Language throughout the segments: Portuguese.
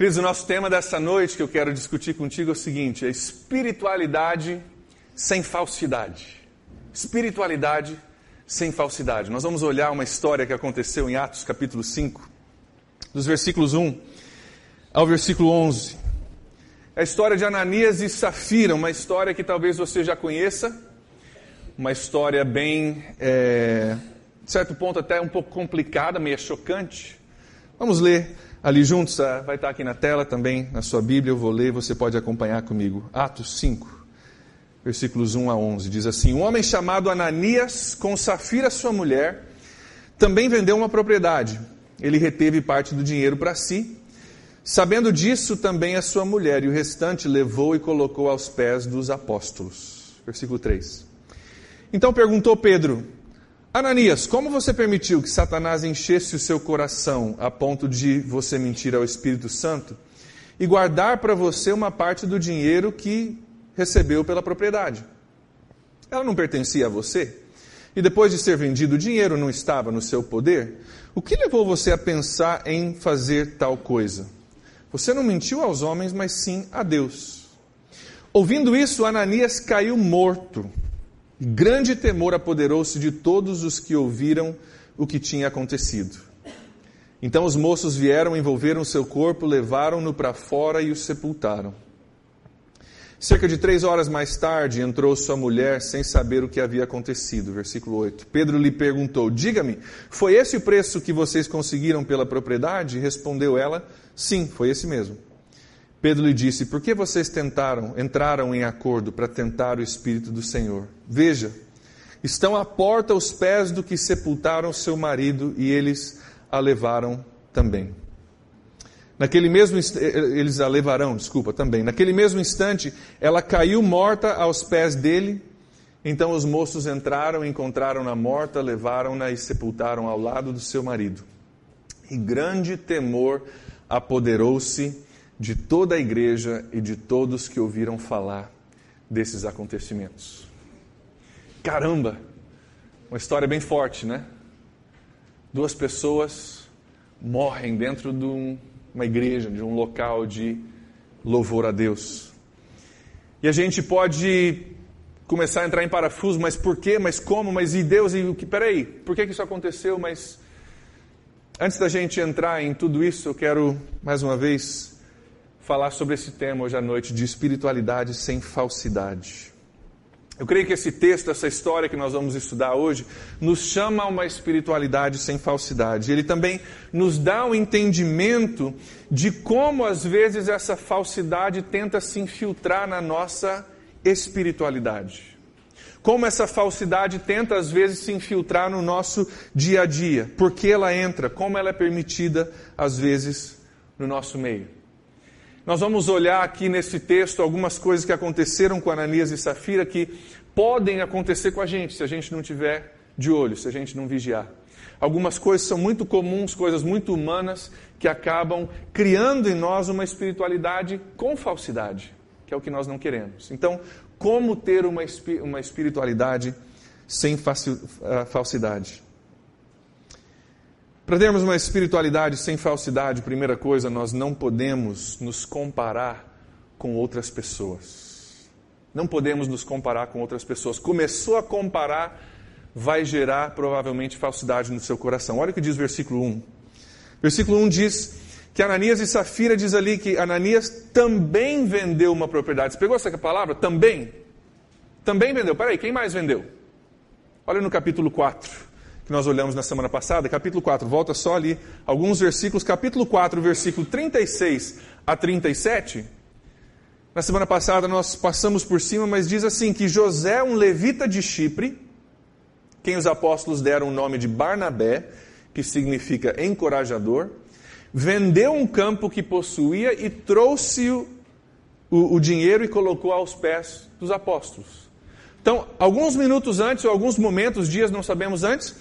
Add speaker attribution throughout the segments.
Speaker 1: Queridos, o nosso tema dessa noite que eu quero discutir contigo é o seguinte: é espiritualidade sem falsidade. Espiritualidade sem falsidade. Nós vamos olhar uma história que aconteceu em Atos capítulo 5, dos versículos 1 ao versículo 11. É a história de Ananias e Safira, uma história que talvez você já conheça, uma história bem, é, de certo ponto, até um pouco complicada, meio chocante. Vamos ler ali juntos, ah, vai estar aqui na tela também, na sua Bíblia, eu vou ler, você pode acompanhar comigo. Atos 5, versículos 1 a 11, diz assim: Um homem chamado Ananias, com Safira, sua mulher, também vendeu uma propriedade. Ele reteve parte do dinheiro para si. Sabendo disso, também a sua mulher, e o restante levou e colocou aos pés dos apóstolos. Versículo 3. Então perguntou Pedro: Ananias, como você permitiu que Satanás enchesse o seu coração a ponto de você mentir ao Espírito Santo e guardar para você uma parte do dinheiro que recebeu pela propriedade? Ela não pertencia a você? E depois de ser vendido, o dinheiro não estava no seu poder? O que levou você a pensar em fazer tal coisa? Você não mentiu aos homens, mas sim a Deus. Ouvindo isso, Ananias caiu morto. Grande temor apoderou-se de todos os que ouviram o que tinha acontecido. Então os moços vieram, envolveram seu corpo, levaram-no para fora e o sepultaram. Cerca de três horas mais tarde entrou sua mulher sem saber o que havia acontecido. Versículo 8. Pedro lhe perguntou: Diga-me, foi esse o preço que vocês conseguiram pela propriedade? Respondeu ela: Sim, foi esse mesmo. Pedro lhe disse: Por que vocês tentaram, entraram em acordo para tentar o Espírito do Senhor? Veja, estão à porta os pés do que sepultaram seu marido e eles a levaram também. Naquele mesmo eh, eh, eles a levarão, desculpa, também. Naquele mesmo instante, ela caiu morta aos pés dele. Então os moços entraram, encontraram-na morta, levaram-na e sepultaram ao lado do seu marido. E grande temor apoderou-se de toda a igreja e de todos que ouviram falar desses acontecimentos. Caramba! Uma história bem forte, né? Duas pessoas morrem dentro de um, uma igreja, de um local de louvor a Deus. E a gente pode começar a entrar em parafuso, mas por quê? Mas como? Mas e Deus? E o que? Peraí, por que isso aconteceu? Mas antes da gente entrar em tudo isso, eu quero mais uma vez falar sobre esse tema hoje à noite de espiritualidade sem falsidade. Eu creio que esse texto, essa história que nós vamos estudar hoje, nos chama a uma espiritualidade sem falsidade. Ele também nos dá um entendimento de como, às vezes, essa falsidade tenta se infiltrar na nossa espiritualidade. Como essa falsidade tenta, às vezes, se infiltrar no nosso dia a dia. Por que ela entra, como ela é permitida, às vezes, no nosso meio. Nós vamos olhar aqui nesse texto algumas coisas que aconteceram com Ananias e Safira que podem acontecer com a gente se a gente não tiver de olho, se a gente não vigiar. Algumas coisas são muito comuns, coisas muito humanas, que acabam criando em nós uma espiritualidade com falsidade, que é o que nós não queremos. Então, como ter uma, uma espiritualidade sem ah, falsidade? Para termos uma espiritualidade sem falsidade, primeira coisa, nós não podemos nos comparar com outras pessoas. Não podemos nos comparar com outras pessoas. Começou a comparar, vai gerar provavelmente falsidade no seu coração. Olha o que diz o versículo 1. Versículo 1 diz que Ananias e Safira diz ali que Ananias também vendeu uma propriedade. Você pegou essa palavra? Também? Também vendeu. Peraí, quem mais vendeu? Olha no capítulo 4 que nós olhamos na semana passada, capítulo 4, volta só ali alguns versículos, capítulo 4, versículo 36 a 37. Na semana passada nós passamos por cima, mas diz assim: que José, um levita de Chipre, quem os apóstolos deram o nome de Barnabé, que significa encorajador, vendeu um campo que possuía e trouxe o, o, o dinheiro e colocou aos pés dos apóstolos. Então, alguns minutos antes, ou alguns momentos, dias, não sabemos antes,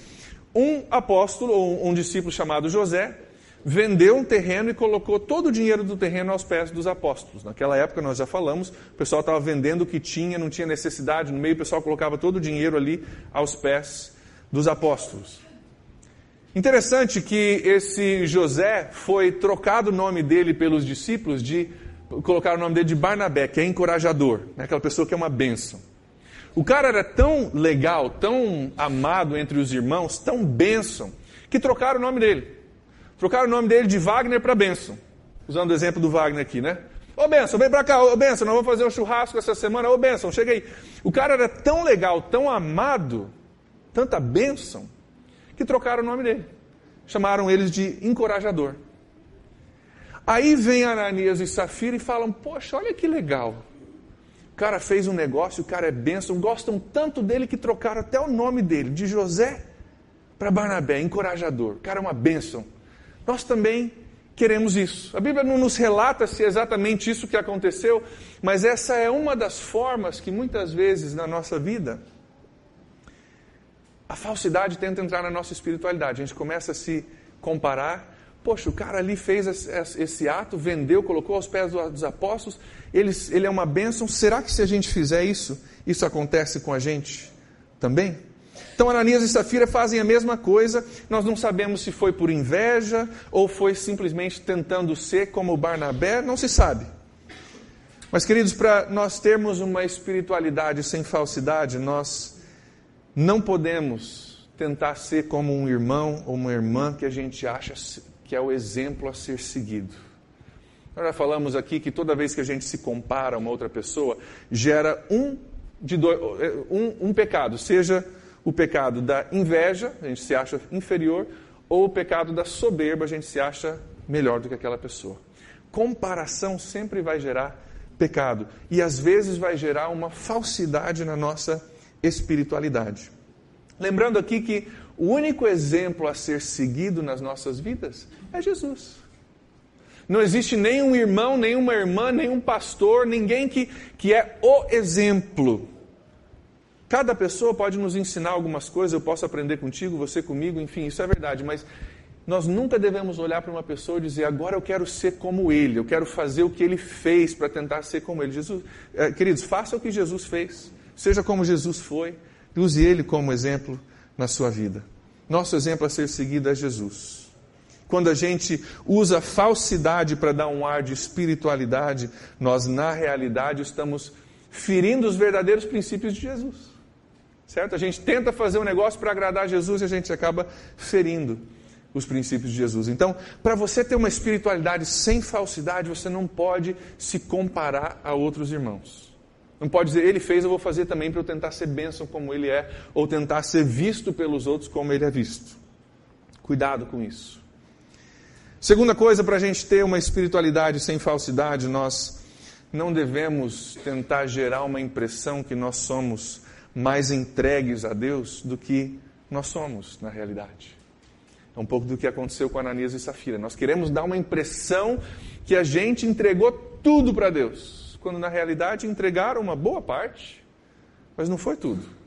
Speaker 1: um apóstolo, ou um discípulo chamado José, vendeu um terreno e colocou todo o dinheiro do terreno aos pés dos apóstolos. Naquela época, nós já falamos, o pessoal estava vendendo o que tinha, não tinha necessidade, no meio o pessoal colocava todo o dinheiro ali aos pés dos apóstolos. Interessante que esse José foi trocado o nome dele pelos discípulos de colocar o nome dele de Barnabé, que é encorajador, né? aquela pessoa que é uma bênção. O cara era tão legal, tão amado entre os irmãos, tão bênção, que trocaram o nome dele. Trocaram o nome dele de Wagner para bênção. Usando o exemplo do Wagner aqui, né? Ô Benção, vem pra cá, ô Benção, nós vamos fazer um churrasco essa semana, ô Benção, chega aí. O cara era tão legal, tão amado, tanta bênção, que trocaram o nome dele. Chamaram eles de encorajador. Aí vem Ananias e Safira e falam: Poxa, olha que legal. Cara fez um negócio, o cara é bênção, gostam tanto dele que trocaram até o nome dele, de José para Barnabé, encorajador. O cara é uma bênção. Nós também queremos isso. A Bíblia não nos relata se é exatamente isso que aconteceu, mas essa é uma das formas que muitas vezes na nossa vida a falsidade tenta entrar na nossa espiritualidade. A gente começa a se comparar. Poxa, o cara ali fez esse ato, vendeu, colocou aos pés dos apóstolos, ele, ele é uma bênção. Será que se a gente fizer isso, isso acontece com a gente também? Então Ananias e Safira fazem a mesma coisa, nós não sabemos se foi por inveja ou foi simplesmente tentando ser como Barnabé, não se sabe. Mas queridos, para nós termos uma espiritualidade sem falsidade, nós não podemos tentar ser como um irmão ou uma irmã que a gente acha que é o exemplo a ser seguido. Nós já falamos aqui que toda vez que a gente se compara a uma outra pessoa, gera um, dois, um, um pecado, seja o pecado da inveja, a gente se acha inferior, ou o pecado da soberba, a gente se acha melhor do que aquela pessoa. Comparação sempre vai gerar pecado e às vezes vai gerar uma falsidade na nossa espiritualidade. Lembrando aqui que o único exemplo a ser seguido nas nossas vidas é Jesus. Não existe nenhum irmão, nenhuma irmã, nenhum pastor, ninguém que, que é o exemplo Cada pessoa pode nos ensinar algumas coisas, eu posso aprender contigo, você comigo, enfim, isso é verdade, mas nós nunca devemos olhar para uma pessoa e dizer, agora eu quero ser como ele, eu quero fazer o que ele fez para tentar ser como ele. Jesus, é, queridos, faça o que Jesus fez, seja como Jesus foi, use ele como exemplo na sua vida. Nosso exemplo a ser seguido é Jesus. Quando a gente usa falsidade para dar um ar de espiritualidade, nós na realidade estamos ferindo os verdadeiros princípios de Jesus certo? A gente tenta fazer um negócio para agradar Jesus e a gente acaba ferindo os princípios de Jesus. Então, para você ter uma espiritualidade sem falsidade, você não pode se comparar a outros irmãos. Não pode dizer, ele fez, eu vou fazer também para eu tentar ser bênção como ele é, ou tentar ser visto pelos outros como ele é visto. Cuidado com isso. Segunda coisa, para a gente ter uma espiritualidade sem falsidade, nós não devemos tentar gerar uma impressão que nós somos mais entregues a Deus do que nós somos na realidade. É um pouco do que aconteceu com Ananias e Safira. Nós queremos dar uma impressão que a gente entregou tudo para Deus, quando na realidade entregaram uma boa parte, mas não foi tudo.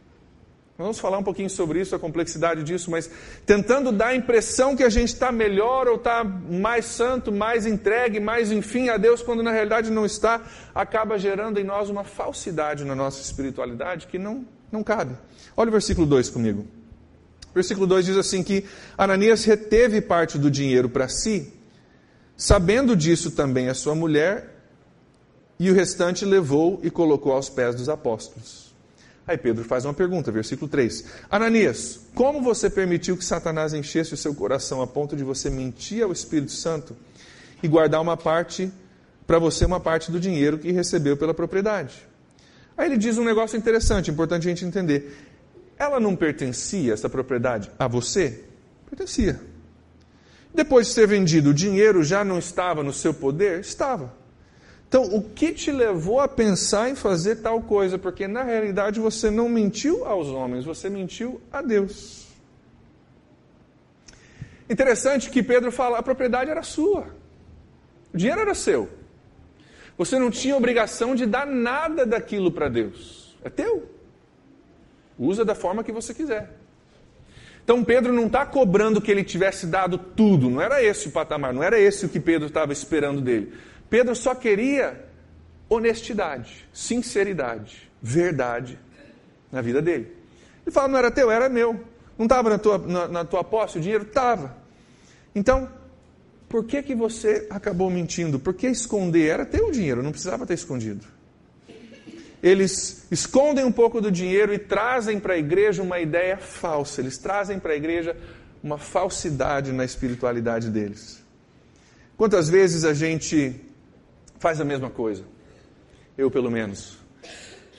Speaker 1: Vamos falar um pouquinho sobre isso, a complexidade disso, mas tentando dar a impressão que a gente está melhor ou está mais santo, mais entregue, mais enfim a Deus, quando na realidade não está, acaba gerando em nós uma falsidade na nossa espiritualidade que não, não cabe. Olha o versículo 2 comigo. Versículo 2 diz assim que Ananias reteve parte do dinheiro para si, sabendo disso também a sua mulher, e o restante levou e colocou aos pés dos apóstolos. Aí Pedro faz uma pergunta, versículo 3. Ananias, como você permitiu que Satanás enchesse o seu coração a ponto de você mentir ao Espírito Santo e guardar uma parte, para você, uma parte do dinheiro que recebeu pela propriedade? Aí ele diz um negócio interessante, importante a gente entender. Ela não pertencia, essa propriedade, a você? Pertencia. Depois de ser vendido, o dinheiro já não estava no seu poder? Estava. Então, o que te levou a pensar em fazer tal coisa? Porque na realidade você não mentiu aos homens, você mentiu a Deus. Interessante que Pedro fala: a propriedade era sua, o dinheiro era seu. Você não tinha obrigação de dar nada daquilo para Deus, é teu. Usa da forma que você quiser. Então Pedro não está cobrando que ele tivesse dado tudo, não era esse o patamar, não era esse o que Pedro estava esperando dele. Pedro só queria honestidade, sinceridade, verdade na vida dele. Ele fala: não era teu, era meu. Não estava na tua, na, na tua posse o dinheiro? Estava. Então, por que, que você acabou mentindo? Por que esconder? Era teu dinheiro, não precisava ter escondido. Eles escondem um pouco do dinheiro e trazem para a igreja uma ideia falsa. Eles trazem para a igreja uma falsidade na espiritualidade deles. Quantas vezes a gente faz a mesma coisa? Eu, pelo menos.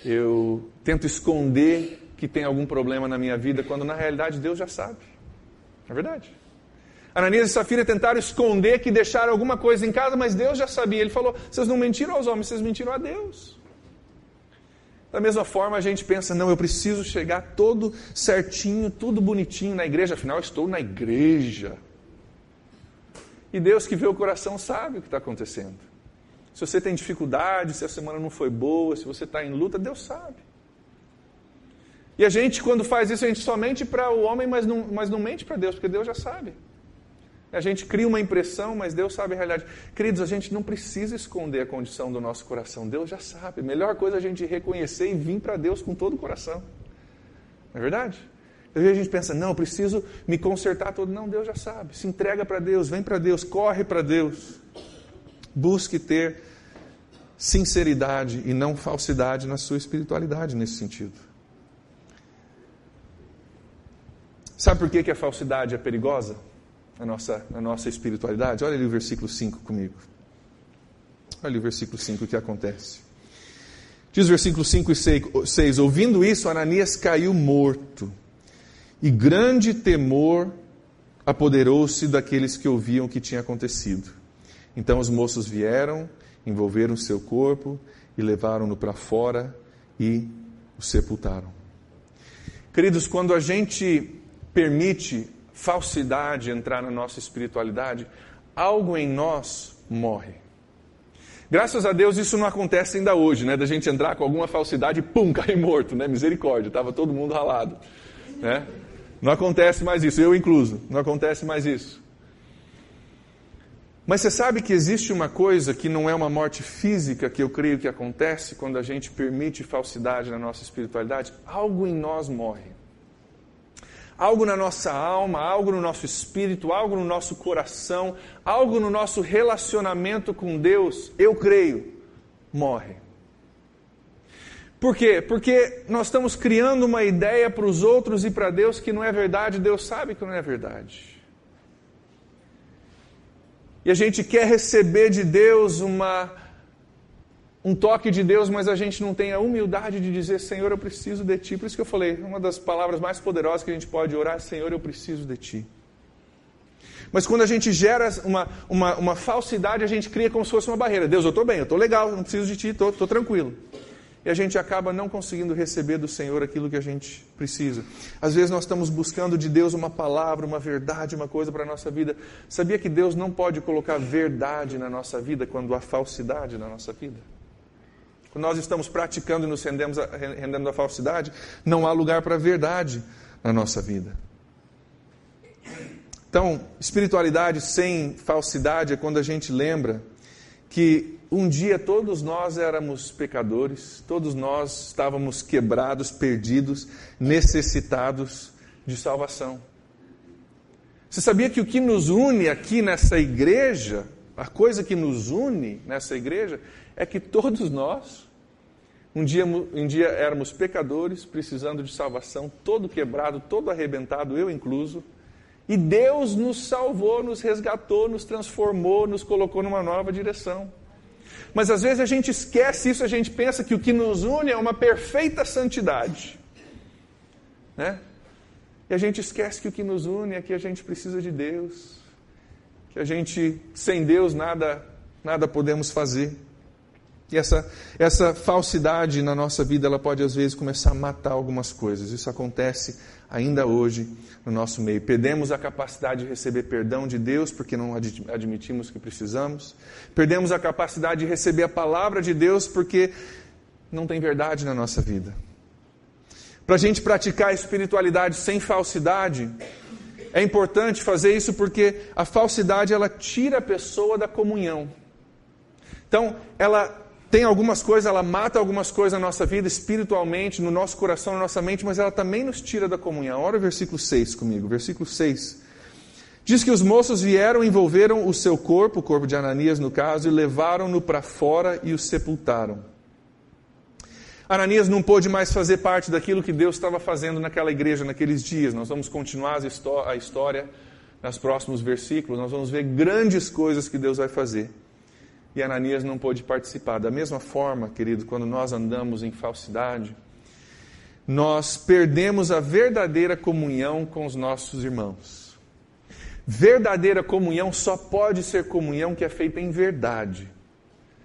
Speaker 1: Eu tento esconder que tem algum problema na minha vida, quando na realidade Deus já sabe. É verdade. Ananias e Safira tentaram esconder que deixaram alguma coisa em casa, mas Deus já sabia. Ele falou: vocês não mentiram aos homens, vocês mentiram a Deus. Da mesma forma, a gente pensa: não, eu preciso chegar todo certinho, tudo bonitinho na igreja, afinal, estou na igreja. E Deus que vê o coração sabe o que está acontecendo. Se você tem dificuldade, se a semana não foi boa, se você está em luta, Deus sabe. E a gente, quando faz isso, a gente só mente para o homem, mas não, mas não mente para Deus, porque Deus já sabe. A gente cria uma impressão, mas Deus sabe a realidade. Queridos, a gente não precisa esconder a condição do nosso coração. Deus já sabe. A melhor coisa é a gente reconhecer e vir para Deus com todo o coração. Não é verdade? Às vezes a gente pensa, não, preciso me consertar todo. Não, Deus já sabe. Se entrega para Deus, vem para Deus, corre para Deus. Busque ter sinceridade e não falsidade na sua espiritualidade nesse sentido. Sabe por que, que a falsidade é perigosa? na nossa, na nossa espiritualidade. Olha ali o versículo 5 comigo. Olha ali o versículo 5 o que acontece. Diz o versículo 5 e 6: Ouvindo isso, Ananias caiu morto, e grande temor apoderou-se daqueles que ouviam o que tinha acontecido. Então os moços vieram, envolveram seu corpo e levaram-no para fora e o sepultaram. Queridos, quando a gente permite falsidade entrar na nossa espiritualidade, algo em nós morre. Graças a Deus isso não acontece ainda hoje, né? Da gente entrar com alguma falsidade e pum, cair morto, né? Misericórdia, estava todo mundo ralado, né? Não acontece mais isso, eu incluso, não acontece mais isso. Mas você sabe que existe uma coisa que não é uma morte física que eu creio que acontece quando a gente permite falsidade na nossa espiritualidade? Algo em nós morre algo na nossa alma, algo no nosso espírito, algo no nosso coração, algo no nosso relacionamento com Deus, eu creio, morre. Por quê? Porque nós estamos criando uma ideia para os outros e para Deus que não é verdade, Deus sabe que não é verdade. E a gente quer receber de Deus uma um toque de Deus, mas a gente não tem a humildade de dizer, Senhor, eu preciso de Ti. Por isso que eu falei, uma das palavras mais poderosas que a gente pode orar é, Senhor, eu preciso de Ti. Mas quando a gente gera uma, uma, uma falsidade, a gente cria como se fosse uma barreira. Deus, eu estou bem, eu estou legal, não preciso de Ti, estou tranquilo. E a gente acaba não conseguindo receber do Senhor aquilo que a gente precisa. Às vezes nós estamos buscando de Deus uma palavra, uma verdade, uma coisa para a nossa vida. Sabia que Deus não pode colocar verdade na nossa vida quando há falsidade na nossa vida? Quando nós estamos praticando e nos rendemos a, rendendo a falsidade, não há lugar para a verdade na nossa vida. Então, espiritualidade sem falsidade é quando a gente lembra que um dia todos nós éramos pecadores, todos nós estávamos quebrados, perdidos, necessitados de salvação. Você sabia que o que nos une aqui nessa igreja, a coisa que nos une nessa igreja, é que todos nós, um dia, um dia éramos pecadores, precisando de salvação, todo quebrado, todo arrebentado, eu incluso, e Deus nos salvou, nos resgatou, nos transformou, nos colocou numa nova direção. Mas às vezes a gente esquece isso, a gente pensa que o que nos une é uma perfeita santidade. Né? E a gente esquece que o que nos une é que a gente precisa de Deus, que a gente, sem Deus, nada, nada podemos fazer. E essa, essa falsidade na nossa vida, ela pode às vezes começar a matar algumas coisas. Isso acontece ainda hoje no nosso meio. Perdemos a capacidade de receber perdão de Deus porque não admitimos que precisamos. Perdemos a capacidade de receber a palavra de Deus porque não tem verdade na nossa vida. Para a gente praticar a espiritualidade sem falsidade, é importante fazer isso porque a falsidade ela tira a pessoa da comunhão. Então, ela tem algumas coisas, ela mata algumas coisas na nossa vida espiritualmente, no nosso coração, na nossa mente, mas ela também nos tira da comunhão. Olha o versículo 6 comigo, versículo 6. Diz que os moços vieram, envolveram o seu corpo, o corpo de Ananias no caso, e levaram-no para fora e o sepultaram. Ananias não pôde mais fazer parte daquilo que Deus estava fazendo naquela igreja naqueles dias. Nós vamos continuar a história nos próximos versículos, nós vamos ver grandes coisas que Deus vai fazer. E Ananias não pôde participar. Da mesma forma, querido, quando nós andamos em falsidade, nós perdemos a verdadeira comunhão com os nossos irmãos. Verdadeira comunhão só pode ser comunhão que é feita em verdade.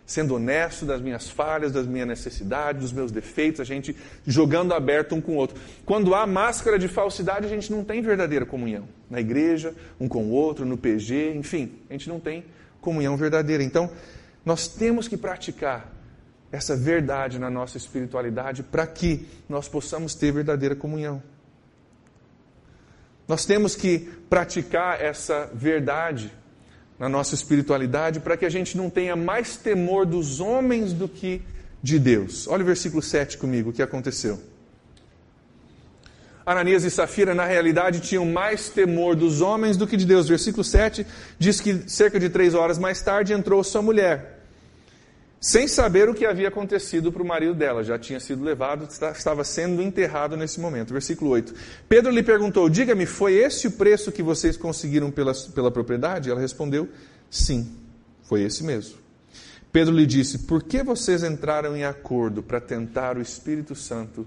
Speaker 1: Sendo honesto das minhas falhas, das minhas necessidades, dos meus defeitos, a gente jogando aberto um com o outro. Quando há máscara de falsidade, a gente não tem verdadeira comunhão. Na igreja, um com o outro, no PG, enfim, a gente não tem comunhão verdadeira. Então, nós temos que praticar essa verdade na nossa espiritualidade para que nós possamos ter verdadeira comunhão. Nós temos que praticar essa verdade na nossa espiritualidade para que a gente não tenha mais temor dos homens do que de Deus. Olha o versículo 7 comigo, o que aconteceu. Ananias e Safira, na realidade, tinham mais temor dos homens do que de Deus. Versículo 7 diz que cerca de três horas mais tarde entrou sua mulher sem saber o que havia acontecido para o marido dela, já tinha sido levado, estava sendo enterrado nesse momento. Versículo 8. Pedro lhe perguntou: Diga-me, foi esse o preço que vocês conseguiram pela, pela propriedade? Ela respondeu: Sim, foi esse mesmo. Pedro lhe disse: Por que vocês entraram em acordo para tentar o Espírito Santo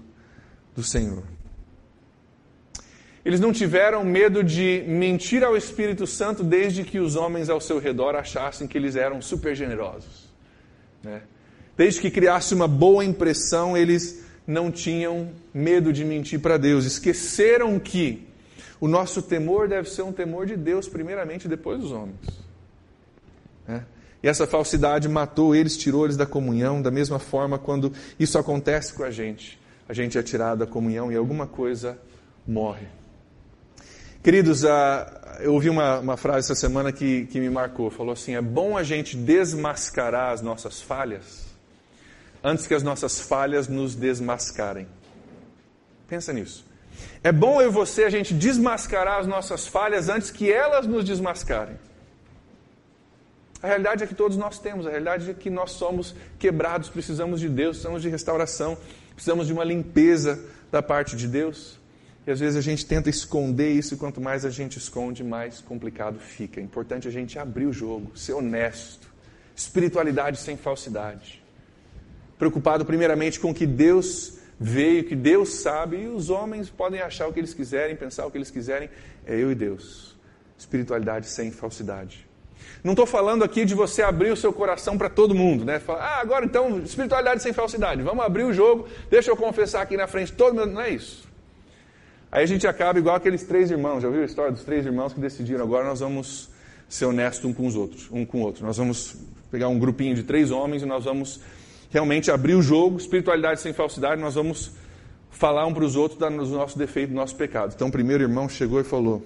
Speaker 1: do Senhor? Eles não tiveram medo de mentir ao Espírito Santo desde que os homens ao seu redor achassem que eles eram super generosos. Né? Desde que criasse uma boa impressão, eles não tinham medo de mentir para Deus. Esqueceram que o nosso temor deve ser um temor de Deus, primeiramente, depois dos homens. Né? E essa falsidade matou eles, tirou eles da comunhão. Da mesma forma, quando isso acontece com a gente, a gente é tirado da comunhão e alguma coisa morre. Queridos, ah, eu ouvi uma, uma frase essa semana que, que me marcou. Falou assim: é bom a gente desmascarar as nossas falhas antes que as nossas falhas nos desmascarem. Pensa nisso. É bom eu e você a gente desmascarar as nossas falhas antes que elas nos desmascarem. A realidade é que todos nós temos, a realidade é que nós somos quebrados, precisamos de Deus, precisamos de restauração, precisamos de uma limpeza da parte de Deus. E às vezes a gente tenta esconder isso, e quanto mais a gente esconde, mais complicado fica. É importante a gente abrir o jogo, ser honesto. Espiritualidade sem falsidade. Preocupado primeiramente com o que Deus veio, que Deus sabe, e os homens podem achar o que eles quiserem, pensar o que eles quiserem. É eu e Deus. Espiritualidade sem falsidade. Não estou falando aqui de você abrir o seu coração para todo mundo, né? Falar, ah, agora então, espiritualidade sem falsidade. Vamos abrir o jogo, deixa eu confessar aqui na frente todo mundo. Não é isso. Aí a gente acaba igual aqueles três irmãos. Já ouviu a história dos três irmãos que decidiram agora nós vamos ser honestos um com os outros, um com o outro. Nós vamos pegar um grupinho de três homens e nós vamos realmente abrir o jogo, espiritualidade sem falsidade, nós vamos falar um para os outros dos nossos defeitos, dos nossos pecados. Então o primeiro irmão chegou e falou: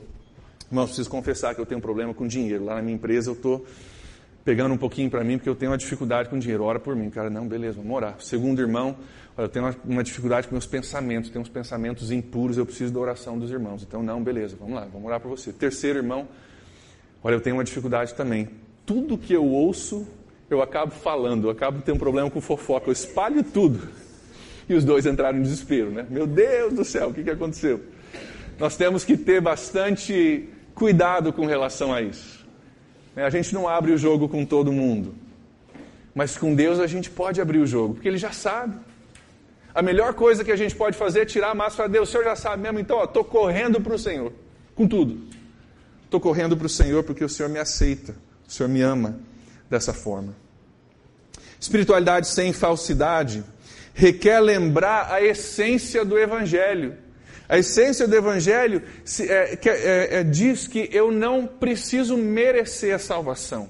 Speaker 1: Irmão, preciso confessar que eu tenho um problema com dinheiro. Lá na minha empresa eu estou pegando um pouquinho para mim porque eu tenho uma dificuldade com dinheiro. Ora por mim. Cara, não, beleza, vamos orar. Segundo irmão eu tenho uma, uma, dificuldade com meus pensamentos, tenho uns pensamentos impuros, eu preciso da oração dos irmãos. Então, não, beleza, vamos lá, vamos orar para você. Terceiro irmão, olha, eu tenho uma dificuldade também. Tudo que eu ouço, eu acabo falando, eu acabo tendo um problema com fofoca, eu espalho tudo. E os dois entraram em desespero, né? Meu Deus do céu, o que, que aconteceu? Nós temos que ter bastante cuidado com relação a isso. Né? A gente não abre o jogo com todo mundo. Mas com Deus a gente pode abrir o jogo, porque Ele já sabe. A melhor coisa que a gente pode fazer é tirar a máscara. Deus, o Senhor já sabe mesmo, então estou correndo para o Senhor, com tudo. Estou correndo para o Senhor porque o Senhor me aceita, o Senhor me ama dessa forma. Espiritualidade sem falsidade requer lembrar a essência do Evangelho. A essência do Evangelho é, é, é, diz que eu não preciso merecer a salvação.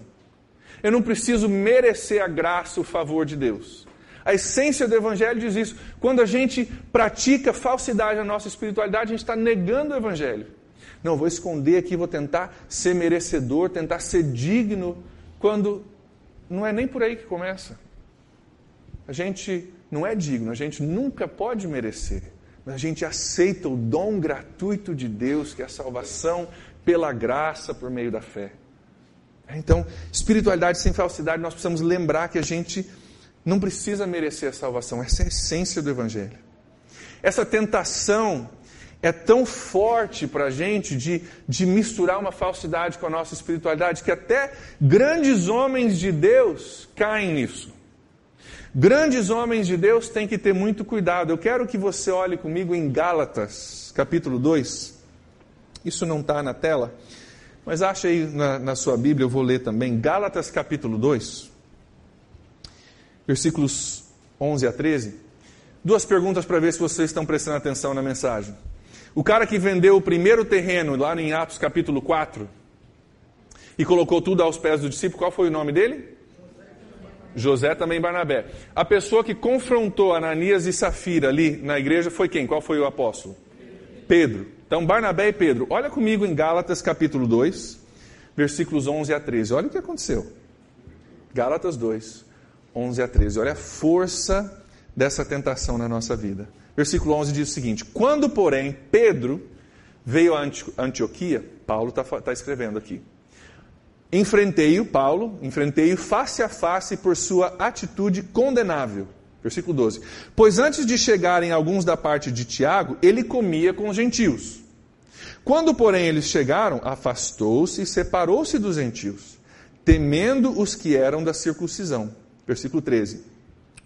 Speaker 1: Eu não preciso merecer a graça, o favor de Deus. A essência do Evangelho diz isso. Quando a gente pratica falsidade na nossa espiritualidade, a gente está negando o Evangelho. Não, vou esconder aqui, vou tentar ser merecedor, tentar ser digno, quando não é nem por aí que começa. A gente não é digno, a gente nunca pode merecer, mas a gente aceita o dom gratuito de Deus, que é a salvação pela graça por meio da fé. Então, espiritualidade sem falsidade, nós precisamos lembrar que a gente não precisa merecer a salvação, essa é a essência do Evangelho. Essa tentação é tão forte para a gente de, de misturar uma falsidade com a nossa espiritualidade que até grandes homens de Deus caem nisso. Grandes homens de Deus têm que ter muito cuidado. Eu quero que você olhe comigo em Gálatas, capítulo 2. Isso não está na tela, mas acha aí na, na sua Bíblia, eu vou ler também. Gálatas, capítulo 2, versículos 11 a 13. Duas perguntas para ver se vocês estão prestando atenção na mensagem. O cara que vendeu o primeiro terreno lá em Atos capítulo 4 e colocou tudo aos pés do discípulo, qual foi o nome dele? José também Barnabé. A pessoa que confrontou Ananias e Safira ali na igreja foi quem? Qual foi o apóstolo? Pedro. Então, Barnabé e Pedro. Olha comigo em Gálatas capítulo 2, versículos 11 a 13. Olha o que aconteceu. Gálatas 2, 11 a 13. Olha a força dessa tentação na nossa vida. Versículo 11 diz o seguinte: Quando, porém, Pedro veio a Antioquia, Paulo está tá escrevendo aqui. Enfrentei-o, Paulo, enfrentei-o face a face por sua atitude condenável. Versículo 12. Pois antes de chegarem alguns da parte de Tiago, ele comia com os gentios. Quando, porém, eles chegaram, afastou-se e separou-se dos gentios, temendo os que eram da circuncisão. Versículo 13.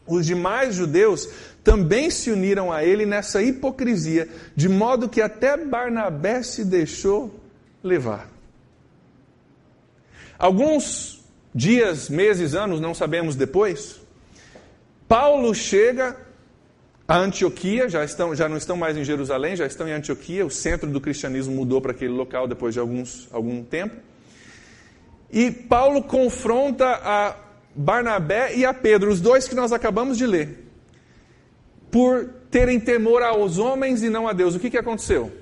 Speaker 1: Os demais judeus também se uniram a ele nessa hipocrisia, de modo que até Barnabé se deixou levar. Alguns dias, meses, anos, não sabemos depois, Paulo chega a Antioquia, já, estão, já não estão mais em Jerusalém, já estão em Antioquia, o centro do cristianismo mudou para aquele local depois de alguns, algum tempo. E Paulo confronta a Barnabé e a Pedro, os dois que nós acabamos de ler por terem temor aos homens e não a Deus. O que, que aconteceu?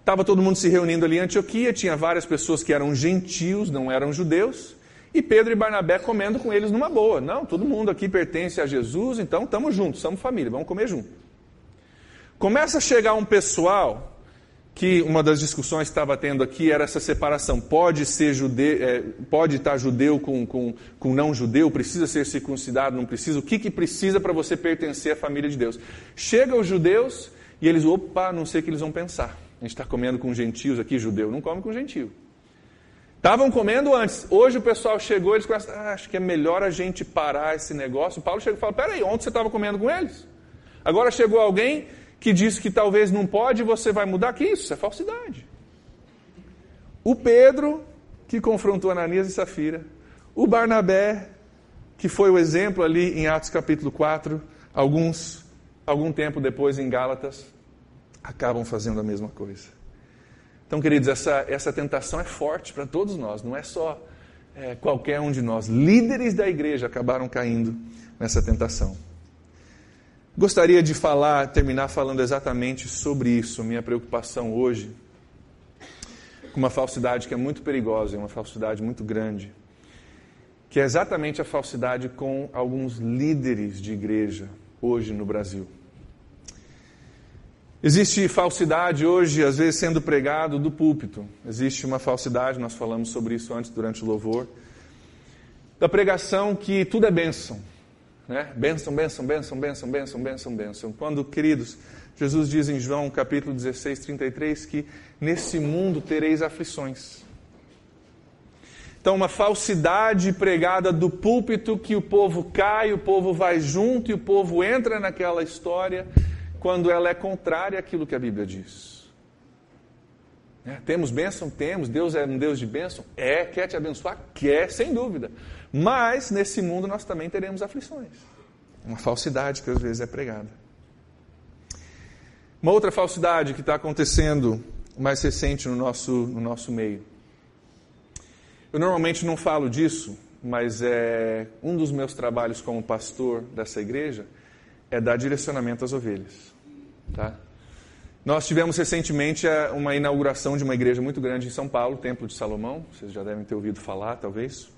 Speaker 1: Estava todo mundo se reunindo ali em Antioquia, tinha várias pessoas que eram gentios, não eram judeus, e Pedro e Barnabé comendo com eles numa boa. Não, todo mundo aqui pertence a Jesus, então estamos juntos, somos família, vamos comer junto. Começa a chegar um pessoal que uma das discussões que estava tendo aqui era essa separação. Pode ser judeu, é, pode estar judeu com, com, com não judeu, precisa ser circuncidado, não precisa. O que, que precisa para você pertencer à família de Deus? Chega os judeus e eles, opa, não sei o que eles vão pensar. A gente está comendo com gentios aqui, judeu, não come com gentio. Estavam comendo antes. Hoje o pessoal chegou, eles começam, ah, acho que é melhor a gente parar esse negócio. O Paulo chega e fala, peraí, ontem você estava comendo com eles? Agora chegou alguém que diz que talvez não pode, você vai mudar. Que isso? Isso é falsidade. O Pedro, que confrontou Ananias e Safira. O Barnabé, que foi o exemplo ali em Atos capítulo 4. Alguns, algum tempo depois em Gálatas, acabam fazendo a mesma coisa. Então, queridos, essa, essa tentação é forte para todos nós, não é só é, qualquer um de nós. Líderes da igreja acabaram caindo nessa tentação. Gostaria de falar, terminar falando exatamente sobre isso, minha preocupação hoje, com uma falsidade que é muito perigosa, uma falsidade muito grande, que é exatamente a falsidade com alguns líderes de igreja hoje no Brasil. Existe falsidade hoje, às vezes, sendo pregado do púlpito. Existe uma falsidade, nós falamos sobre isso antes durante o louvor, da pregação que tudo é bênção né? Bênção, bênção, bênção, bênção, bênção, bênção, bênção. Quando, queridos, Jesus diz em João capítulo 16, 33 que nesse mundo tereis aflições. Então, uma falsidade pregada do púlpito que o povo cai, o povo vai junto e o povo entra naquela história quando ela é contrária àquilo que a Bíblia diz. É, temos bênção? Temos. Deus é um Deus de bênção? É. Quer te abençoar? Quer, sem dúvida. Mas nesse mundo nós também teremos aflições. Uma falsidade que às vezes é pregada. Uma outra falsidade que está acontecendo mais recente no nosso, no nosso meio. Eu normalmente não falo disso, mas é um dos meus trabalhos como pastor dessa igreja é dar direcionamento às ovelhas. Tá? Nós tivemos recentemente é, uma inauguração de uma igreja muito grande em São Paulo, Templo de Salomão. Vocês já devem ter ouvido falar, talvez.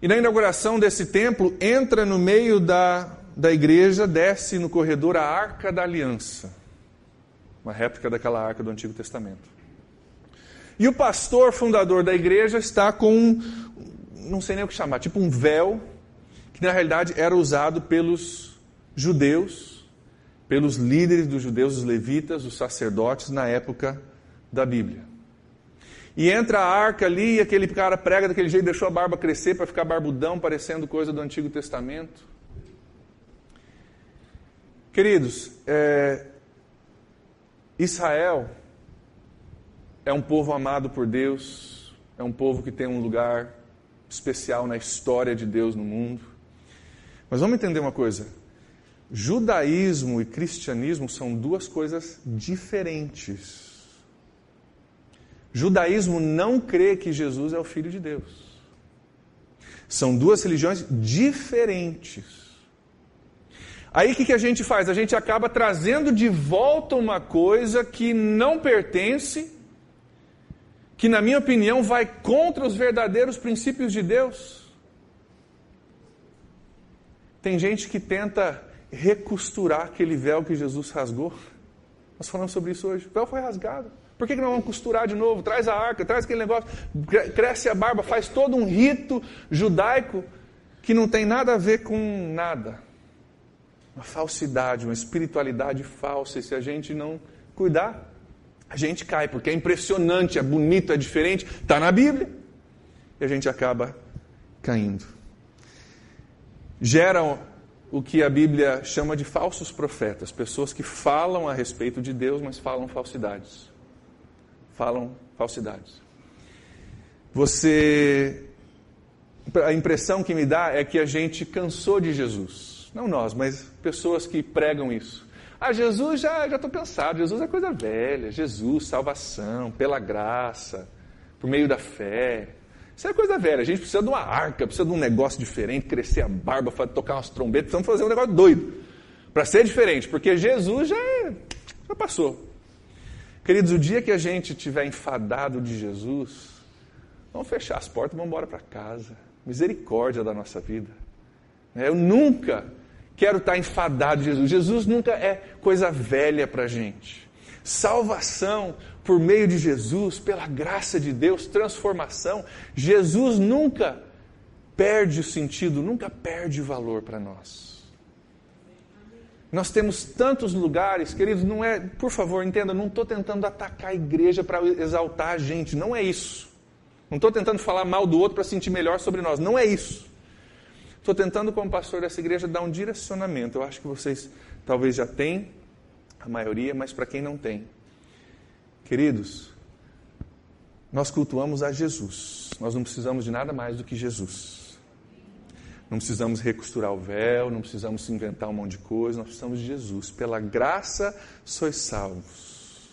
Speaker 1: E na inauguração desse templo, entra no meio da, da igreja, desce no corredor a Arca da Aliança, uma réplica daquela arca do Antigo Testamento. E o pastor fundador da igreja está com, um, não sei nem o que chamar, tipo um véu, que na realidade era usado pelos judeus, pelos líderes dos judeus, os levitas, os sacerdotes, na época da Bíblia. E entra a arca ali e aquele cara prega daquele jeito, deixou a barba crescer para ficar barbudão, parecendo coisa do Antigo Testamento. Queridos, é, Israel é um povo amado por Deus, é um povo que tem um lugar especial na história de Deus no mundo. Mas vamos entender uma coisa: judaísmo e cristianismo são duas coisas diferentes. Judaísmo não crê que Jesus é o Filho de Deus. São duas religiões diferentes. Aí o que, que a gente faz? A gente acaba trazendo de volta uma coisa que não pertence que, na minha opinião, vai contra os verdadeiros princípios de Deus. Tem gente que tenta recosturar aquele véu que Jesus rasgou. Nós falamos sobre isso hoje. O véu foi rasgado. Por que, que vamos costurar de novo? Traz a arca, traz aquele negócio, cresce a barba, faz todo um rito judaico que não tem nada a ver com nada. Uma falsidade, uma espiritualidade falsa. E se a gente não cuidar, a gente cai, porque é impressionante, é bonito, é diferente, está na Bíblia. E a gente acaba caindo. Geram o que a Bíblia chama de falsos profetas, pessoas que falam a respeito de Deus, mas falam falsidades. Falam falsidades. Você. A impressão que me dá é que a gente cansou de Jesus. Não nós, mas pessoas que pregam isso. Ah, Jesus já estou pensado, Jesus é coisa velha, Jesus, salvação, pela graça, por meio da fé. Isso é coisa velha, a gente precisa de uma arca, precisa de um negócio diferente, crescer a barba, tocar umas trombetas, precisamos fazer um negócio doido. Para ser diferente, porque Jesus já, é, já passou. Queridos, o dia que a gente estiver enfadado de Jesus, vamos fechar as portas vamos embora para casa. Misericórdia da nossa vida. Eu nunca quero estar enfadado de Jesus. Jesus nunca é coisa velha para a gente. Salvação por meio de Jesus, pela graça de Deus, transformação. Jesus nunca perde o sentido, nunca perde o valor para nós. Nós temos tantos lugares, queridos, não é, por favor, entenda, não estou tentando atacar a igreja para exaltar a gente, não é isso. Não estou tentando falar mal do outro para sentir melhor sobre nós, não é isso. Estou tentando, como pastor dessa igreja, dar um direcionamento. Eu acho que vocês talvez já têm, a maioria, mas para quem não tem. Queridos, nós cultuamos a Jesus. Nós não precisamos de nada mais do que Jesus. Não precisamos recosturar o véu, não precisamos inventar um monte de coisa, nós precisamos de Jesus. Pela graça sois salvos.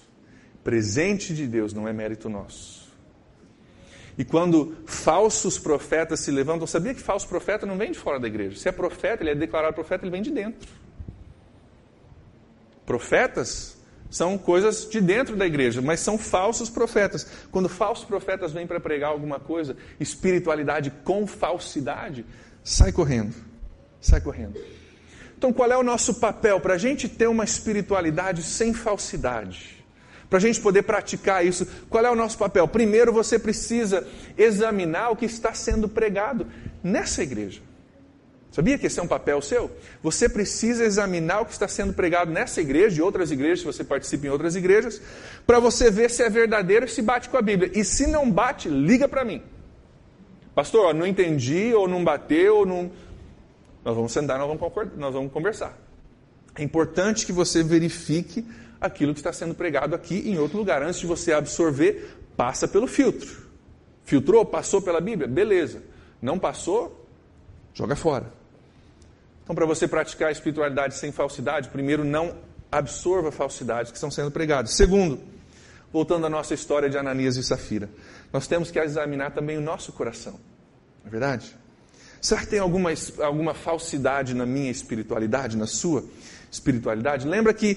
Speaker 1: Presente de Deus, não é mérito nosso. E quando falsos profetas se levantam, sabia que falso profeta não vem de fora da igreja. Se é profeta, ele é declarado profeta, ele vem de dentro. Profetas são coisas de dentro da igreja, mas são falsos profetas. Quando falsos profetas vêm para pregar alguma coisa, espiritualidade com falsidade, sai correndo. Sai correndo. Então, qual é o nosso papel para a gente ter uma espiritualidade sem falsidade? Para a gente poder praticar isso, qual é o nosso papel? Primeiro, você precisa examinar o que está sendo pregado nessa igreja. Sabia que esse é um papel seu? Você precisa examinar o que está sendo pregado nessa igreja e outras igrejas, se você participa em outras igrejas, para você ver se é verdadeiro e se bate com a Bíblia. E se não bate, liga para mim. Pastor, ó, não entendi, ou não bateu, ou não. Nós vamos sentar, nós vamos, nós vamos conversar. É importante que você verifique aquilo que está sendo pregado aqui em outro lugar. Antes de você absorver, passa pelo filtro. Filtrou? Passou pela Bíblia? Beleza. Não passou? Joga fora. Então, para você praticar a espiritualidade sem falsidade, primeiro, não absorva falsidades que estão sendo pregadas. Segundo, voltando à nossa história de Ananias e Safira, nós temos que examinar também o nosso coração. Não é verdade? Será que tem alguma, alguma falsidade na minha espiritualidade, na sua espiritualidade? Lembra que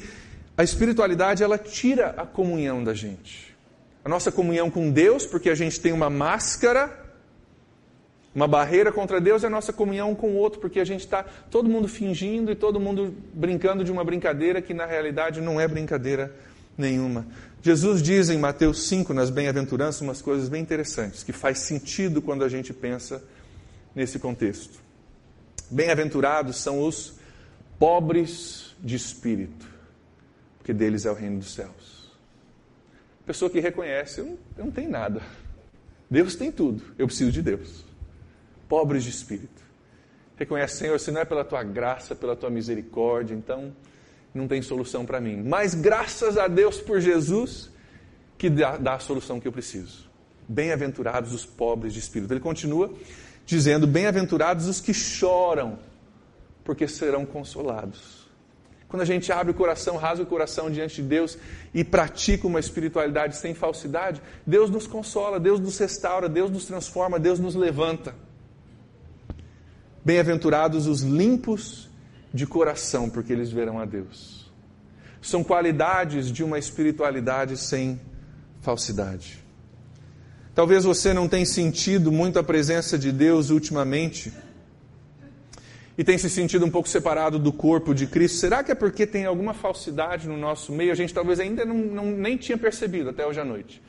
Speaker 1: a espiritualidade ela tira a comunhão da gente. A nossa comunhão com Deus, porque a gente tem uma máscara Uma barreira contra Deus é a nossa comunhão com o outro, porque a gente está todo mundo fingindo e todo mundo brincando de uma brincadeira que na realidade não é brincadeira nenhuma. Jesus diz em Mateus 5, nas bem-aventuranças, umas coisas bem interessantes, que faz sentido quando a gente pensa nesse contexto. Bem-aventurados são os pobres de espírito, porque deles é o reino dos céus. Pessoa que reconhece, eu não, eu não tenho nada. Deus tem tudo, eu preciso de Deus pobres de espírito. Reconhece, Senhor, se não é pela tua graça, pela tua misericórdia, então não tem solução para mim. Mas graças a Deus por Jesus, que dá, dá a solução que eu preciso. Bem-aventurados os pobres de espírito. Ele continua dizendo: Bem-aventurados os que choram, porque serão consolados. Quando a gente abre o coração, rasga o coração diante de Deus e pratica uma espiritualidade sem falsidade, Deus nos consola, Deus nos restaura, Deus nos transforma, Deus nos levanta. Bem-aventurados os limpos de coração, porque eles verão a Deus. São qualidades de uma espiritualidade sem falsidade. Talvez você não tenha sentido muito a presença de Deus ultimamente e tenha se sentido um pouco separado do corpo de Cristo. Será que é porque tem alguma falsidade no nosso meio? A gente talvez ainda não, não nem tinha percebido até hoje à noite.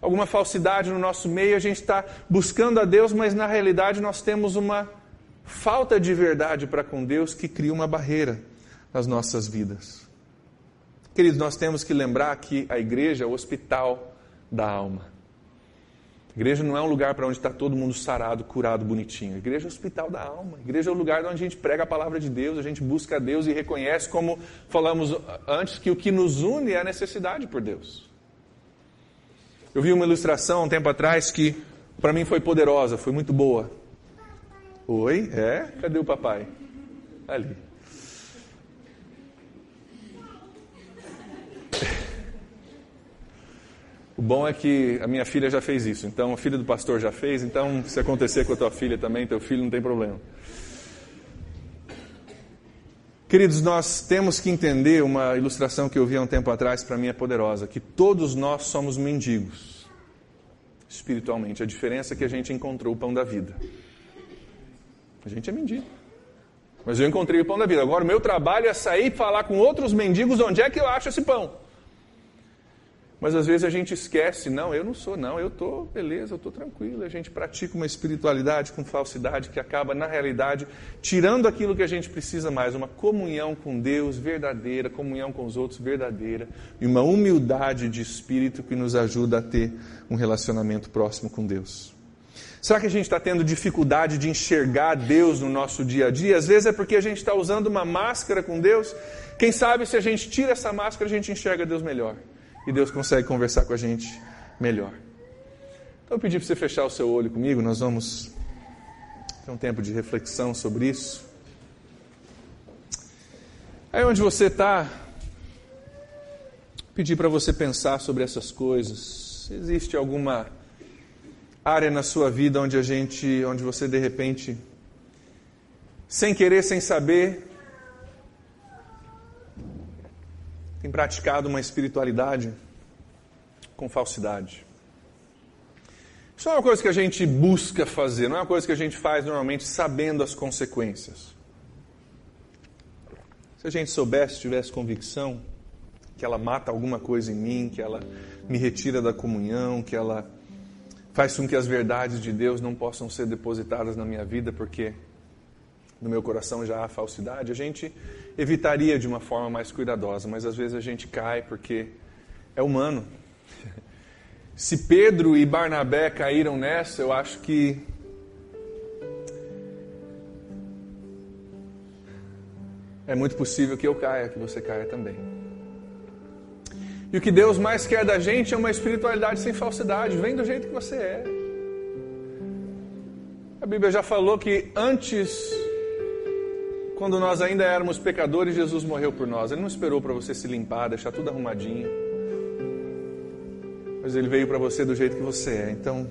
Speaker 1: Alguma falsidade no nosso meio, a gente está buscando a Deus, mas na realidade nós temos uma falta de verdade para com Deus que cria uma barreira nas nossas vidas. Queridos, nós temos que lembrar que a igreja é o hospital da alma. A igreja não é um lugar para onde está todo mundo sarado, curado, bonitinho. A igreja é o hospital da alma. A igreja é o lugar onde a gente prega a palavra de Deus, a gente busca a Deus e reconhece, como falamos antes, que o que nos une é a necessidade por Deus. Eu vi uma ilustração um tempo atrás que para mim foi poderosa, foi muito boa. Oi? É? Cadê o papai? Ali. O bom é que a minha filha já fez isso, então a filha do pastor já fez, então se acontecer com a tua filha também, teu filho não tem problema. Queridos, nós temos que entender uma ilustração que eu vi há um tempo atrás, para mim é poderosa, que todos nós somos mendigos, espiritualmente. A diferença é que a gente encontrou o pão da vida. A gente é mendigo. Mas eu encontrei o pão da vida. Agora o meu trabalho é sair e falar com outros mendigos onde é que eu acho esse pão. Mas às vezes a gente esquece, não, eu não sou, não, eu estou, beleza, eu estou tranquilo. A gente pratica uma espiritualidade com falsidade que acaba, na realidade, tirando aquilo que a gente precisa mais, uma comunhão com Deus verdadeira, comunhão com os outros verdadeira, e uma humildade de espírito que nos ajuda a ter um relacionamento próximo com Deus. Será que a gente está tendo dificuldade de enxergar Deus no nosso dia a dia? Às vezes é porque a gente está usando uma máscara com Deus. Quem sabe se a gente tira essa máscara, a gente enxerga Deus melhor. E Deus consegue conversar com a gente melhor. Então eu pedi para você fechar o seu olho comigo, nós vamos ter um tempo de reflexão sobre isso. Aí onde você está, pedi para você pensar sobre essas coisas. Existe alguma área na sua vida onde a gente, onde você de repente, sem querer, sem saber, tem praticado uma espiritualidade com falsidade. Isso não é uma coisa que a gente busca fazer, não é uma coisa que a gente faz normalmente sabendo as consequências. Se a gente soubesse, tivesse convicção que ela mata alguma coisa em mim, que ela me retira da comunhão, que ela faz com que as verdades de Deus não possam ser depositadas na minha vida, porque no meu coração já há falsidade, a gente evitaria de uma forma mais cuidadosa, mas às vezes a gente cai porque é humano. Se Pedro e Barnabé caíram nessa, eu acho que é muito possível que eu caia, que você caia também. E o que Deus mais quer da gente é uma espiritualidade sem falsidade. Vem do jeito que você é. A Bíblia já falou que antes, quando nós ainda éramos pecadores, Jesus morreu por nós. Ele não esperou para você se limpar, deixar tudo arrumadinho. Mas ele veio para você do jeito que você é. Então,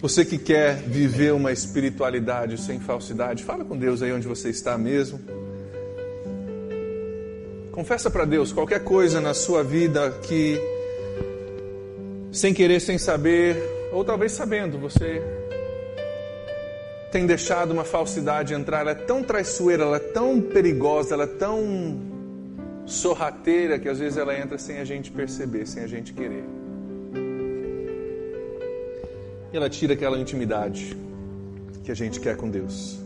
Speaker 1: você que quer viver uma espiritualidade sem falsidade, fala com Deus aí onde você está mesmo. Confessa para Deus qualquer coisa na sua vida que, sem querer, sem saber, ou talvez sabendo, você tem deixado uma falsidade entrar, ela é tão traiçoeira, ela é tão perigosa, ela é tão sorrateira que às vezes ela entra sem a gente perceber, sem a gente querer. E ela tira aquela intimidade que a gente quer com Deus.